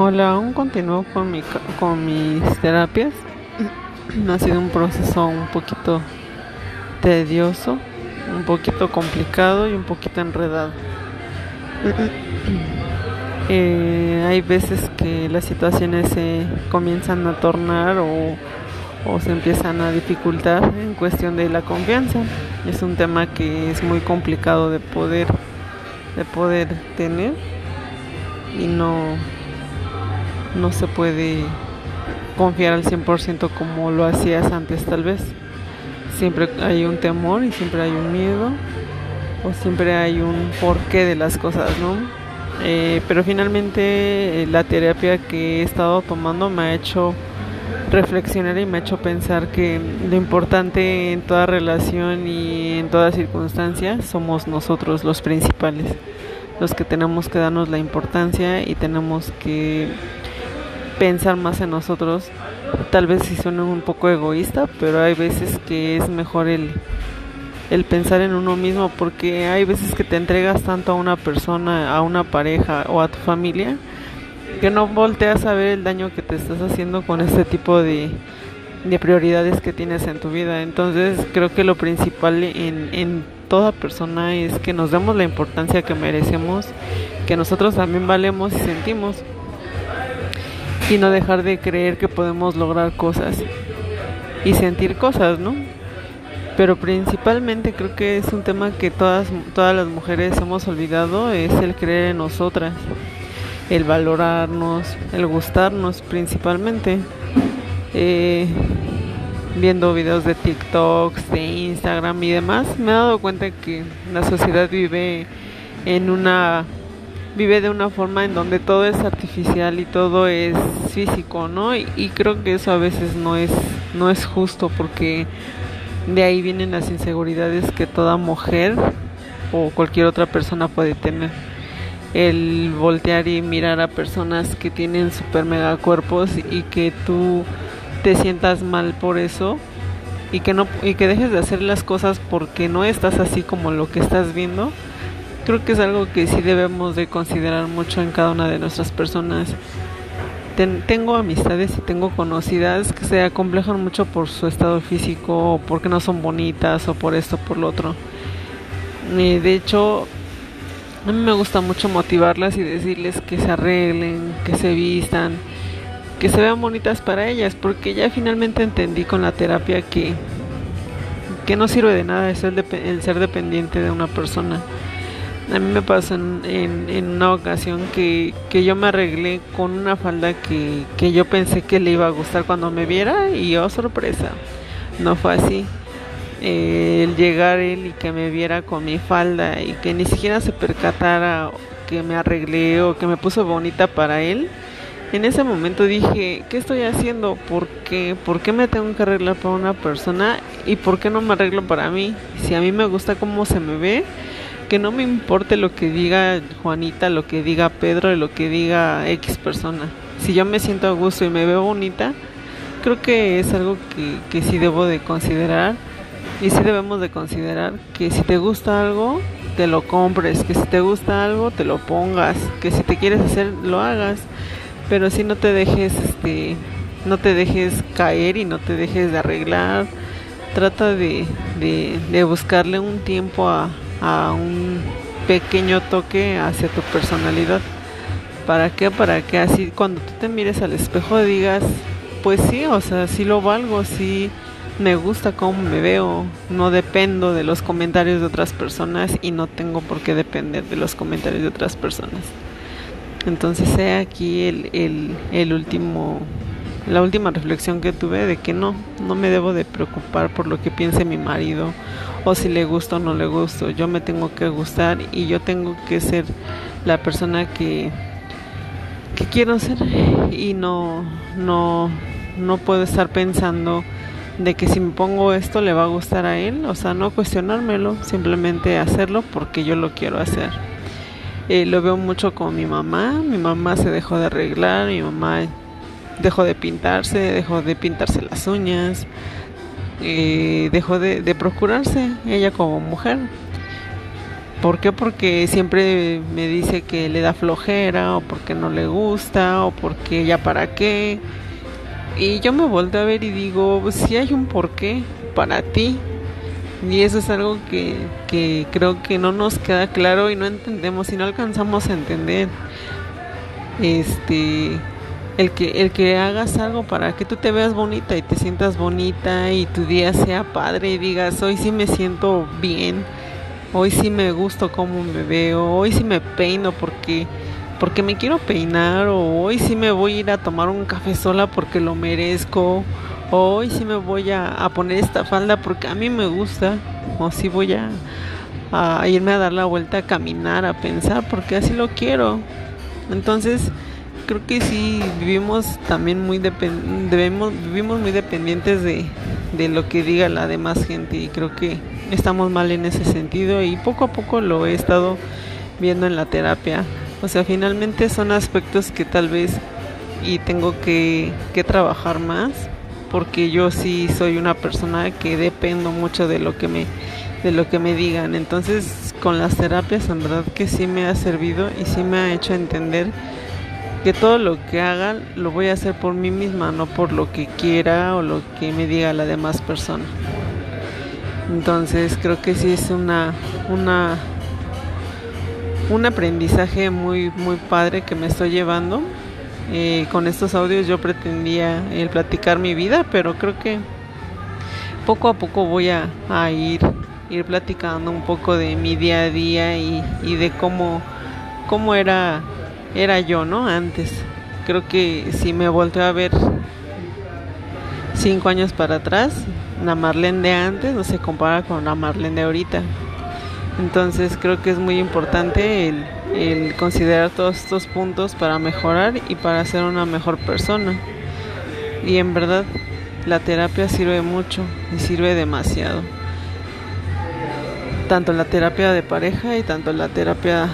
Hola, aún continúo con, mi, con mis terapias. ha sido un proceso un poquito tedioso, un poquito complicado y un poquito enredado. Eh, hay veces que las situaciones se comienzan a tornar o, o se empiezan a dificultar en cuestión de la confianza. Es un tema que es muy complicado de poder, de poder tener y no no se puede confiar al 100% como lo hacías antes tal vez. Siempre hay un temor y siempre hay un miedo o siempre hay un porqué de las cosas, ¿no? Eh, pero finalmente eh, la terapia que he estado tomando me ha hecho reflexionar y me ha hecho pensar que lo importante en toda relación y en toda circunstancia somos nosotros los principales, los que tenemos que darnos la importancia y tenemos que pensar más en nosotros. Tal vez si suena un poco egoísta, pero hay veces que es mejor el, el pensar en uno mismo porque hay veces que te entregas tanto a una persona, a una pareja o a tu familia que no volteas a ver el daño que te estás haciendo con este tipo de, de prioridades que tienes en tu vida. Entonces creo que lo principal en, en toda persona es que nos demos la importancia que merecemos, que nosotros también valemos y sentimos y no dejar de creer que podemos lograr cosas y sentir cosas, ¿no? Pero principalmente creo que es un tema que todas, todas las mujeres hemos olvidado, es el creer en nosotras, el valorarnos, el gustarnos principalmente. Eh, viendo videos de TikTok, de Instagram y demás, me he dado cuenta que la sociedad vive en una vive de una forma en donde todo es artificial y todo es físico, ¿no? Y, creo que eso a veces no es no es justo porque de ahí vienen las inseguridades que toda mujer o cualquier otra persona puede tener. El voltear y mirar a personas que tienen super mega cuerpos y que tú te sientas mal por eso y que no y que dejes de hacer las cosas porque no estás así como lo que estás viendo creo que es algo que sí debemos de considerar mucho en cada una de nuestras personas. Tengo amistades y tengo conocidas que se acomplejan mucho por su estado físico, o porque no son bonitas, o por esto, por lo otro. De hecho, a mí me gusta mucho motivarlas y decirles que se arreglen, que se vistan, que se vean bonitas para ellas, porque ya finalmente entendí con la terapia que, que no sirve de nada el ser dependiente de una persona a mí me pasó en, una ocasión que, yo me arreglé con una falda que, yo pensé que le iba a gustar cuando me viera y oh sorpresa, no fue así. Eh, el llegar él y que me viera con mi falda y que ni siquiera se percatara que me arreglé o que me puso bonita para él, en ese momento dije, ¿qué estoy haciendo? ¿Por qué? ¿Por qué me tengo que arreglar para una persona? ¿Y por qué no me arreglo para mí? Si a mí me gusta cómo se me ve, que no me importe lo que diga Juanita, lo que diga Pedro, lo que diga X persona. Si yo me siento a gusto y me veo bonita, creo que es algo que, que sí debo de considerar. Y sí debemos de considerar que si te gusta algo, te lo compres, que si te gusta algo, te lo pongas, que si te quieres hacer, lo hagas, pero si no te dejes, este, no te dejes caer y no te dejes de arreglar, trata de, de, de buscarle un tiempo a, a un pequeño toque hacia tu personalidad. ¿Para qué? Para que así cuando tú te mires al espejo digas, pues sí, o sea, sí lo valgo, sí me gusta cómo me veo, no dependo de los comentarios de otras personas y no tengo por qué depender de los comentarios de otras personas. Entonces, he aquí el, el, el último la última reflexión que tuve de que no, no me debo de preocupar por lo que piense mi marido o si le gusta o no le gusto. Yo me tengo que gustar y yo tengo que ser la persona que, que quiero ser y no, no, no puedo estar pensando de que si me pongo esto le va a gustar a él, o sea, no cuestionármelo, simplemente hacerlo porque yo lo quiero hacer. Eh, lo veo mucho con mi mamá, mi mamá se dejó de arreglar, mi mamá dejó de pintarse, dejó de pintarse las uñas, dejó de, procurarse ella como mujer. ¿Por qué? Porque siempre me dice que le da flojera o porque no le gusta o porque ya para qué. Y yo me volteo a ver y digo, pues si hay un porqué para ti. Y eso es algo que, que creo que no nos queda claro y no entendemos y no alcanzamos a entender. Este, el que, el que hagas algo para que tú te veas bonita y te sientas bonita y tu día sea padre y digas, hoy sí me siento bien hoy sí me gusto cómo me veo, hoy sí me peino porque porque me quiero peinar o hoy sí me voy a ir a tomar un café sola porque lo merezco o hoy sí me voy a, poner esta falda porque a mí me gusta o sí voy a, a, irme a dar la vuelta a caminar, a pensar porque así lo quiero. Entonces creo que sí vivimos también muy debemos vivimos muy dependientes de, de lo que diga la demás gente y creo que estamos mal en ese sentido y poco a poco lo he estado viendo en la terapia. O sea, finalmente son aspectos que tal vez y tengo que, que trabajar más porque yo sí soy una persona que dependo mucho de lo que me de lo que me digan. Entonces, con las terapias en verdad que sí me ha servido y sí me ha hecho entender que todo lo que haga lo voy a hacer por mí misma, no por lo que quiera o lo que me diga la demás persona. Entonces creo que sí es una, una un aprendizaje muy muy padre que me estoy llevando. Eh, con estos audios yo pretendía platicar mi vida, pero creo que poco a poco voy a, ir ir platicando un poco de mi día a día y, y de cómo cómo era era yo, ¿no? Antes. Creo que si me volteo a ver cinco años para atrás, la Marlene de antes no se compara con la Marlene de ahorita. Entonces creo que es muy importante el, el considerar todos estos puntos para mejorar y para ser una mejor persona. Y en verdad la terapia sirve mucho y sirve demasiado. Tanto la terapia de pareja y tanto la terapia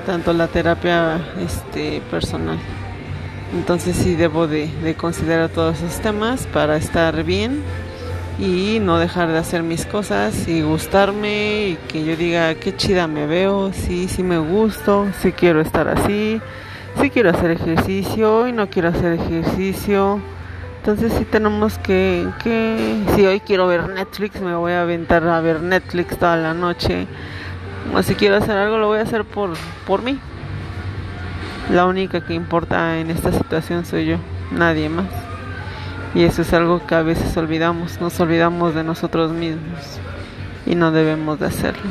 tanto la terapia este, personal. Entonces sí debo de, considerar todos esos temas para estar bien y no dejar de hacer mis cosas y gustarme y que yo diga qué chida me veo, sí, sí me gusto, sí quiero estar así, sí quiero hacer ejercicio y no quiero hacer ejercicio. Entonces sí tenemos que, que si hoy quiero ver Netflix me voy a aventar a ver Netflix toda la noche si quiero hacer algo, lo voy a hacer por, por mí. La única que importa en esta situación soy yo, nadie más. Y eso es algo que a veces olvidamos, nos olvidamos de nosotros mismos y no debemos de hacerlo.